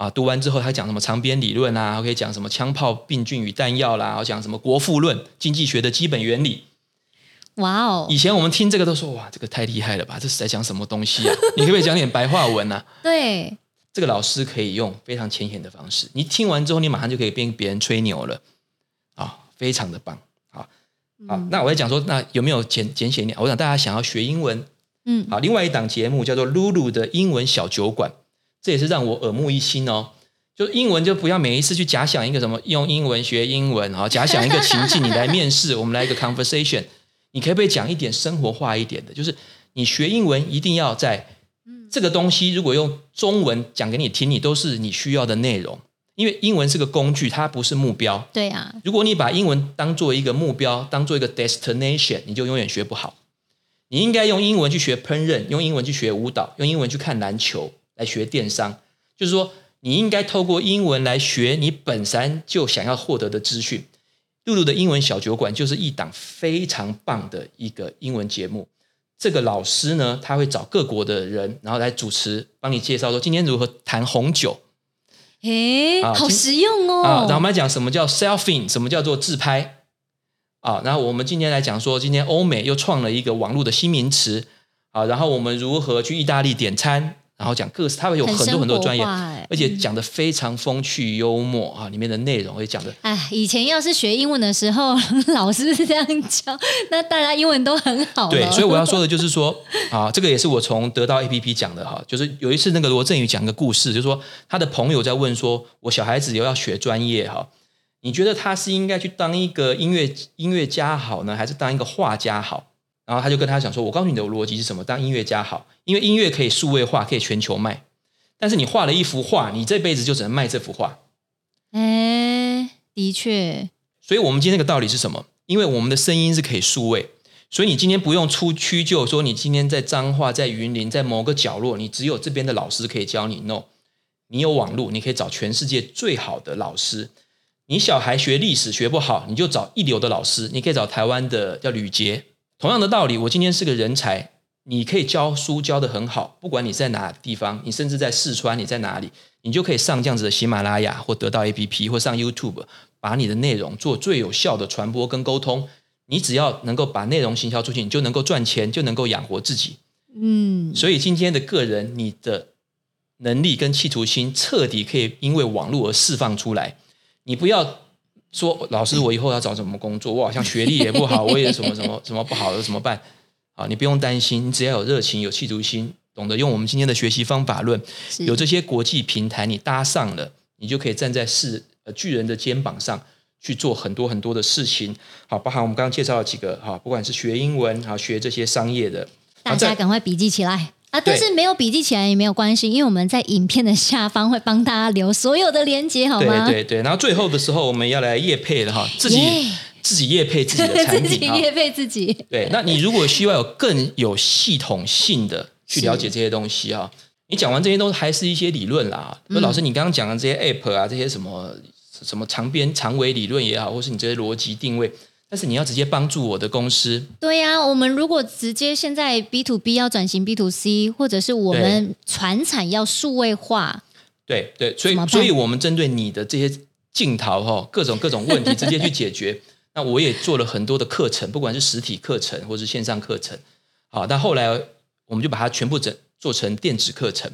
Speaker 2: 啊，读完之后，他讲什么长鞭理论啊？可以讲什么枪炮、病菌与弹药啦？讲什么国富论、经济学的基本原理？
Speaker 1: 哇哦！
Speaker 2: 以前我们听这个都说哇，这个太厉害了吧？这是在讲什么东西啊？你可不可以讲点白话文啊？
Speaker 1: 对，
Speaker 2: 这个老师可以用非常浅显的方式，你听完之后，你马上就可以跟别人吹牛了啊，非常的棒。好，好，嗯、那我在讲说，那有没有简简写一点？我想大家想要学英文，嗯，好，另外一档节目叫做露露的英文小酒馆。这也是让我耳目一新哦，就英文就不要每一次去假想一个什么用英文学英文啊，假想一个情境，你来面试，我们来一个 conversation，你可不可以讲一点生活化一点的？就是你学英文一定要在这个东西，如果用中文讲给你听，你都是你需要的内容，因为英文是个工具，它不是目标。
Speaker 1: 对啊，
Speaker 2: 如果你把英文当做一个目标，当做一个 destination，你就永远学不好。你应该用英文去学烹饪，用英文去学舞蹈，用英文去看篮球。来学电商，就是说，你应该透过英文来学你本身就想要获得的资讯。露露的英文小酒馆就是一档非常棒的一个英文节目。这个老师呢，他会找各国的人，然后来主持，帮你介绍说今天如何谈红酒。
Speaker 1: 诶，好实用哦！
Speaker 2: 啊，然后我们来讲什么叫 selfing，什么叫做自拍。啊，然后我们今天来讲说，今天欧美又创了一个网络的新名词。啊，然后我们如何去意大利点餐。然后讲各式，他会有很多很多专业，而且讲的非常风趣幽默啊，里面的内容会讲的。
Speaker 1: 哎，以前要是学英文的时候，老师是这样教，那大家英文都很好。
Speaker 2: 对，所以我要说的就是说 啊，这个也是我从得到 APP 讲的哈，就是有一次那个罗振宇讲一个故事，就是说他的朋友在问说，我小孩子有要学专业哈，你觉得他是应该去当一个音乐音乐家好呢，还是当一个画家好？然后他就跟他讲说：“我告诉你的逻辑是什么？当音乐家好，因为音乐可以数位化，可以全球卖。但是你画了一幅画，你这辈子就只能卖这幅画。”
Speaker 1: 哎，的确。
Speaker 2: 所以，我们今天这个道理是什么？因为我们的声音是可以数位，所以你今天不用出屈就说你今天在彰化、在云林、在某个角落，你只有这边的老师可以教你。No，你有网络，你可以找全世界最好的老师。你小孩学历史学不好，你就找一流的老师。你可以找台湾的叫吕捷。同样的道理，我今天是个人才，你可以教书教得很好，不管你在哪地方，你甚至在四川，你在哪里，你就可以上这样子的喜马拉雅或得到 APP 或上 YouTube，把你的内容做最有效的传播跟沟通。你只要能够把内容行销出去，你就能够赚钱，就能够养活自己。嗯，所以今天的个人，你的能力跟企图心彻底可以因为网络而释放出来。你不要。说老师，我以后要找什么工作？我好像学历也不好，我也什么什么什么不好的，怎么办？啊，你不用担心，你只要有热情、有企图心，懂得用我们今天的学习方法论，有这些国际平台，你搭上了，你就可以站在是呃巨人的肩膀上去做很多很多的事情。好，包含我们刚刚介绍了几个哈，不管是学英文啊，学这些商业的，
Speaker 1: 大家赶快笔记起来。啊，但是没有笔记起来也没有关系，因为我们在影片的下方会帮大家留所有的连接，好吗？
Speaker 2: 对对对，然后最后的时候我们要来业配了哈，自己 Yeah 自己业配自己的产品，自己业
Speaker 1: 配自己。
Speaker 2: 对，那你如果需要有更有系统性的去了解这些东西哈，你讲完这些都还是一些理论啦。那、嗯、老师，你刚刚讲的这些 app 啊，这些什么什么长边长尾理论也好，或是你这些逻辑定位。但是你要直接帮助我的公司，
Speaker 1: 对呀、啊。我们如果直接现在 B to B 要转型 B to C，或者是我们传产要数位化，
Speaker 2: 对对，所以所以我们针对你的这些镜头哈，各种各种问题 直接去解决。那我也做了很多的课程，不管是实体课程或是线上课程，好，但后来我们就把它全部整做成电子课程。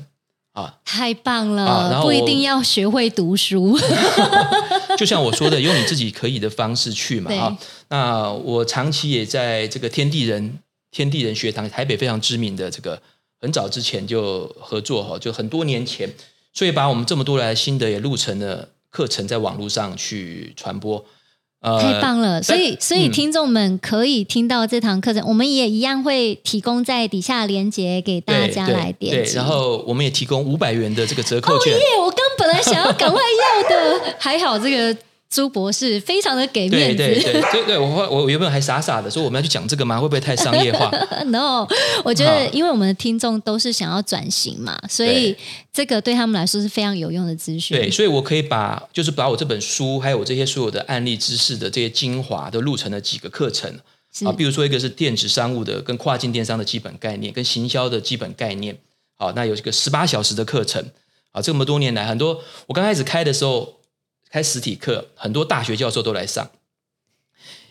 Speaker 2: 啊，
Speaker 1: 太棒了！啊、然后不一定要学会读书，
Speaker 2: 就像我说的，用你自己可以的方式去嘛哈。那我长期也在这个天地人天地人学堂，台北非常知名的这个，很早之前就合作哈，就很多年前，所以把我们这么多来的心得也录成了课程，在网络上去传播。
Speaker 1: 太棒了！所以，所以听众们可以听到这堂课程，嗯、我们也一样会提供在底下连接给大家来点击。
Speaker 2: 对，然后我们也提供五百元的这个折扣券。哦耶！
Speaker 1: 我刚本来想要赶快要的，还好这个。朱博士非常的给面子，
Speaker 2: 对对对对对，我我原本还傻傻的说我们要去讲这个吗？会不会太商业化？
Speaker 1: No，我觉得因为我们的听众都是想要转型嘛，所以这个对他们来说是非常有用的资讯。
Speaker 2: 对，所以我可以把就是把我这本书还有我这些所有的案例知识的这些精华都录成了几个课程啊，比如说一个是电子商务的跟跨境电商的基本概念，跟行销的基本概念。好，那有一个十八小时的课程啊，这么多年来很多我刚开始开的时候。开实体课，很多大学教授都来上，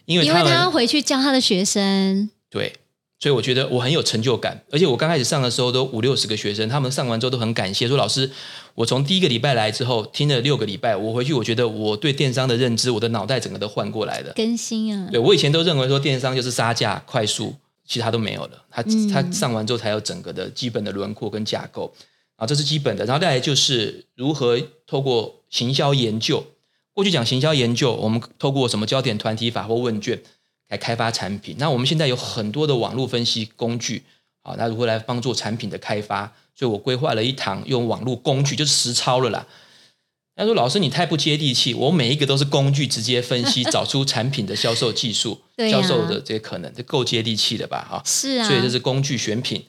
Speaker 1: 因为他们要回去教他的学生。
Speaker 2: 对，所以我觉得我很有成就感。而且我刚开始上的时候都五六十个学生，他们上完之后都很感谢，说老师，我从第一个礼拜来之后听了六个礼拜，我回去我觉得我对电商的认知，我的脑袋整个都换过来了，
Speaker 1: 更新啊。
Speaker 2: 对，我以前都认为说电商就是杀价快速，其他都没有了。他、嗯、他上完之后才有整个的基本的轮廓跟架构啊，这是基本的。然后再来就是如何透过行销研究。过去讲行销研究，我们透过什么焦点团体法或问卷来开发产品。那我们现在有很多的网络分析工具，好，那如何来帮助产品的开发？所以我规划了一堂用网络工具，就是实操了啦。他说：“老师，你太不接地气，我每一个都是工具直接分析，找出产品的销售技术、销售的这些可能，这够接地气的吧？哈，
Speaker 1: 是啊。
Speaker 2: 所以这是工具选品。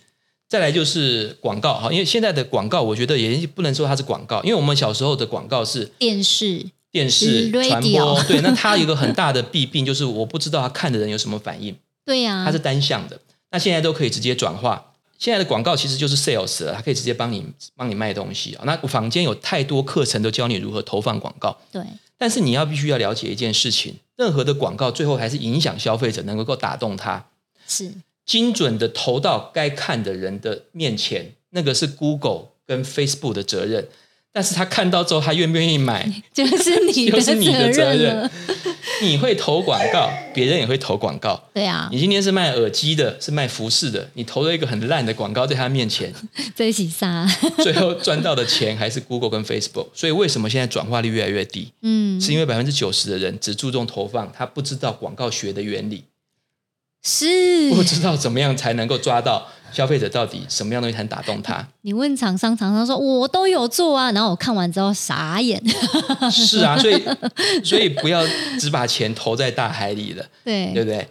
Speaker 2: 再来就是广告，哈，因为现在的广告，我觉得也不能说它是广告，因为我们小时候的广告是
Speaker 1: 电视。”
Speaker 2: 电视传播对，那它有一个很大的弊病，就是我不知道他看的人有什么反应。
Speaker 1: 对呀、啊，
Speaker 2: 它是单向的。那现在都可以直接转化。现在的广告其实就是 sales 了，它可以直接帮你帮你卖东西啊。那坊间有太多课程都教你如何投放广告。
Speaker 1: 对，
Speaker 2: 但是你要必须要了解一件事情，任何的广告最后还是影响消费者，能够打动他。
Speaker 1: 是
Speaker 2: 精准的投到该看的人的面前，那个是 Google 跟 Facebook 的责任。但是他看到之后，他愿不愿意买，
Speaker 1: 就是你的责任。
Speaker 2: 你，责任你会投广告，别人也会投广告。
Speaker 1: 对啊，
Speaker 2: 你今天是卖耳机的，是卖服饰的，你投了一个很烂的广告在他面前，
Speaker 1: 在一起杀，
Speaker 2: 最后赚到的钱还是 Google 跟 Facebook。所以为什么现在转化率越来越低？嗯，是因为百分之九十的人只注重投放，他不知道广告学的原理，
Speaker 1: 是
Speaker 2: 不知道怎么样才能够抓到。消费者到底什么样东西才能打动他？
Speaker 1: 你问厂商，厂商说我都有做啊，然后我看完之后傻眼。
Speaker 2: 是啊，所以所以不要只把钱投在大海里了，
Speaker 1: 对
Speaker 2: 对不对？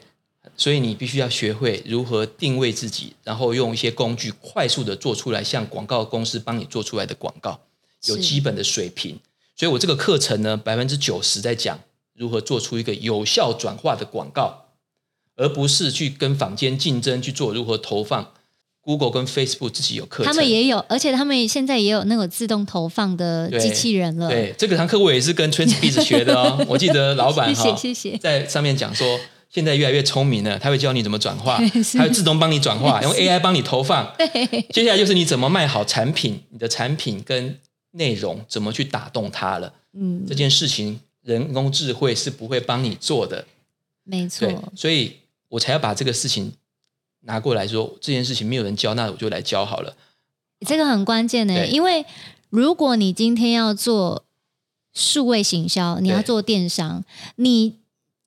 Speaker 2: 所以你必须要学会如何定位自己，然后用一些工具快速的做出来，像广告公司帮你做出来的广告，有基本的水平。所以我这个课程呢，百分之九十在讲如何做出一个有效转化的广告，而不是去跟坊间竞争去做如何投放。Google 跟 Facebook 自己有课程，
Speaker 1: 他们也有，而且他们现在也有那个自动投放的机器人了。
Speaker 2: 对，对这个堂课我也是跟 TrendBiz 学的哦。我记得老板哈，
Speaker 1: 谢谢，
Speaker 2: 在上面讲说，现在越来越聪明了，他会教你怎么转化，他会自动帮你转化，用 AI 帮你投放。对，接下来就是你怎么卖好产品，你的产品跟内容怎么去打动他了。嗯，这件事情人工智慧是不会帮你做的。
Speaker 1: 没错，
Speaker 2: 所以我才要把这个事情。拿过来说这件事情没有人教，那我就来教好了。
Speaker 1: 这个很关键的，因为如果你今天要做数位行销，你要做电商，你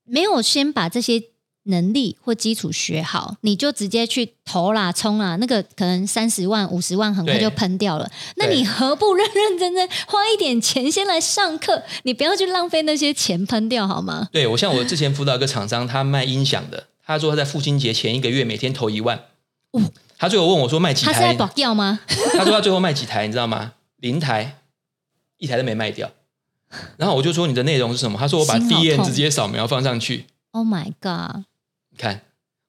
Speaker 1: 没有先把这些能力或基础学好，你就直接去投啦、冲啦，那个可能三十万、五十万很快就喷掉了。那你何不认认真真花一点钱先来上课？你不要去浪费那些钱喷掉好吗？
Speaker 2: 对，我像我之前辅导一个厂商，他卖音响的。他说他在父亲节前一个月每天投一万，哦，他最后问我说卖几台？
Speaker 1: 他是在保掉吗？
Speaker 2: 他说他最后卖几台？你知道吗？零台，一台都没卖掉。然后我就说你的内容是什么？他说我把 D N 直接扫描放上去。
Speaker 1: Oh my god！
Speaker 2: 你看，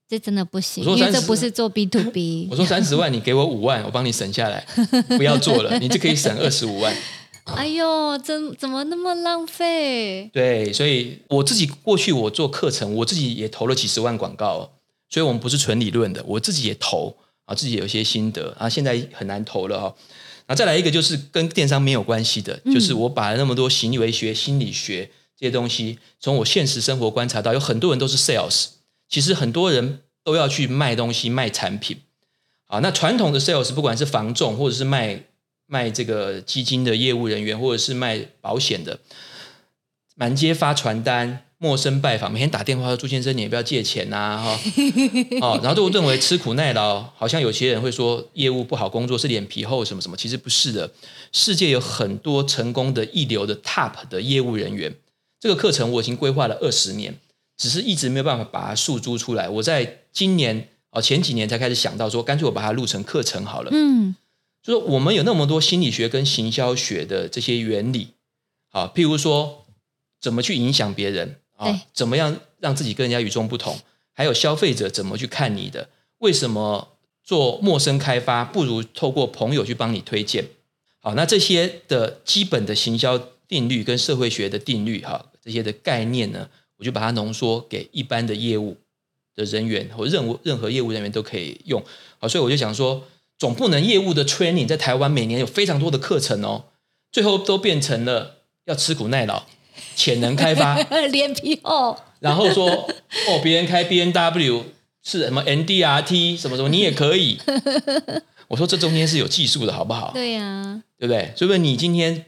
Speaker 1: 这真的不行，因为这不是做 B to B。
Speaker 2: 我说三十万，你给我五万，我帮你省下来，不要做了，你就可以省二十五万。
Speaker 1: 哎呦，怎怎么那么浪费？
Speaker 2: 对，所以我自己过去我做课程，我自己也投了几十万广告，所以我们不是纯理论的，我自己也投啊，自己有一些心得啊，现在很难投了哈。那再来一个就是跟电商没有关系的，就是我把那么多行为学、心理学这些东西，从我现实生活观察到，有很多人都是 sales，其实很多人都要去卖东西、卖产品。啊，那传统的 sales，不管是房仲，或者是卖卖这个基金的业务人员，或者是卖保险的，满街发传单。陌生拜访，每天打电话说：“朱先生，你也不要借钱呐、啊，哈、哦，然后都认为吃苦耐劳，好像有些人会说业务不好工作是脸皮厚什么什么，其实不是的。世界有很多成功的一流的 top 的业务人员，这个课程我已经规划了二十年，只是一直没有办法把它诉诸出来。我在今年哦前几年才开始想到说，干脆我把它录成课程好了。嗯，就是我们有那么多心理学跟行销学的这些原理，啊，譬如说怎么去影响别人。啊，怎么样让自己跟人家与众不同？还有消费者怎么去看你的？为什么做陌生开发不如透过朋友去帮你推荐？好，那这些的基本的行销定律跟社会学的定律，哈，这些的概念呢，我就把它浓缩给一般的业务的人员或任务任何业务人员都可以用。好，所以我就想说，总不能业务的 training 在台湾每年有非常多的课程哦，最后都变成了要吃苦耐劳。潜能开发，
Speaker 1: 脸皮厚，
Speaker 2: 然后说哦，别人开 B N W 是什么 NDRT 什么什么，你也可以。我说这中间是有技术的，好不好？
Speaker 1: 对呀、啊，
Speaker 2: 对不对？所以说你今天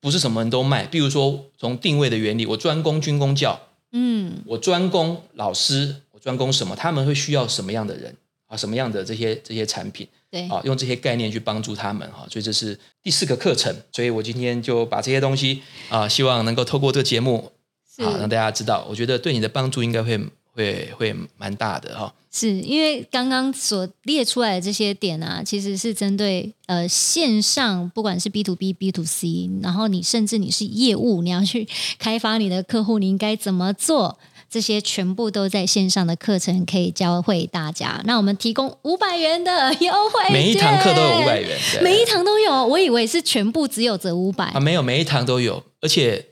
Speaker 2: 不是什么人都卖，比如说从定位的原理，我专攻军工教，嗯，我专攻老师，我专攻什么？他们会需要什么样的人啊？什么样的这些这些产品？对，啊，用这些概念去帮助他们哈，所以这是第四个课程，所以我今天就把这些东西啊，希望能够透过这个节目啊，让大家知道，我觉得对你的帮助应该会会会蛮大的哈。
Speaker 1: 是因为刚刚所列出来的这些点啊，其实是针对呃线上，不管是 B to B、B to C，然后你甚至你是业务，你要去开发你的客户，你应该怎么做？这些全部都在线上的课程可以教会大家。那我们提供五百元的优惠，
Speaker 2: 每一堂课都有五百元，
Speaker 1: 每一堂都有。我以为是全部只有折五百
Speaker 2: 啊，没有，每一堂都有。而且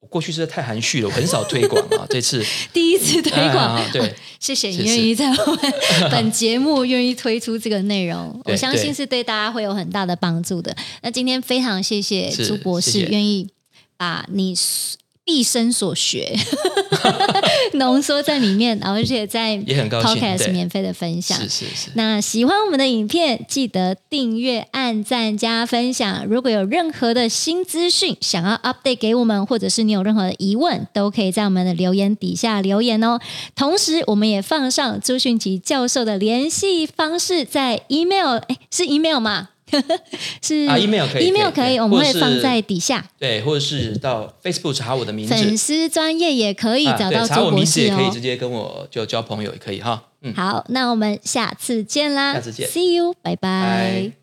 Speaker 2: 我过去实在太含蓄了，我很少推广啊。这次
Speaker 1: 第一次推广，
Speaker 2: 啊、对、啊，
Speaker 1: 谢谢你愿意在我们 本节目愿意推出这个内容，我相信是对大家会有很大的帮助的。那今天非常谢谢朱博士愿意把你。毕生所学 浓缩在里面，而且在 Podcast 免费的分享。
Speaker 2: 是是是。
Speaker 1: 那喜欢我们的影片，记得订阅、按赞、加分享。如果有任何的新资讯想要 update 给我们，或者是你有任何的疑问，都可以在我们的留言底下留言哦。同时，我们也放上朱迅奇教授的联系方式，在 email，哎，是 email 吗？是
Speaker 2: 啊，email 可以
Speaker 1: ，email 可以，我们会放在底下。
Speaker 2: 对，或者是到 Facebook 查我的名字，
Speaker 1: 粉丝专业也可以找到朱博士哦。
Speaker 2: 查我名字也可以直接跟我就交朋友也可以哈。嗯，
Speaker 1: 好，那我们下次见啦，
Speaker 2: 下次见
Speaker 1: ，See you，拜拜。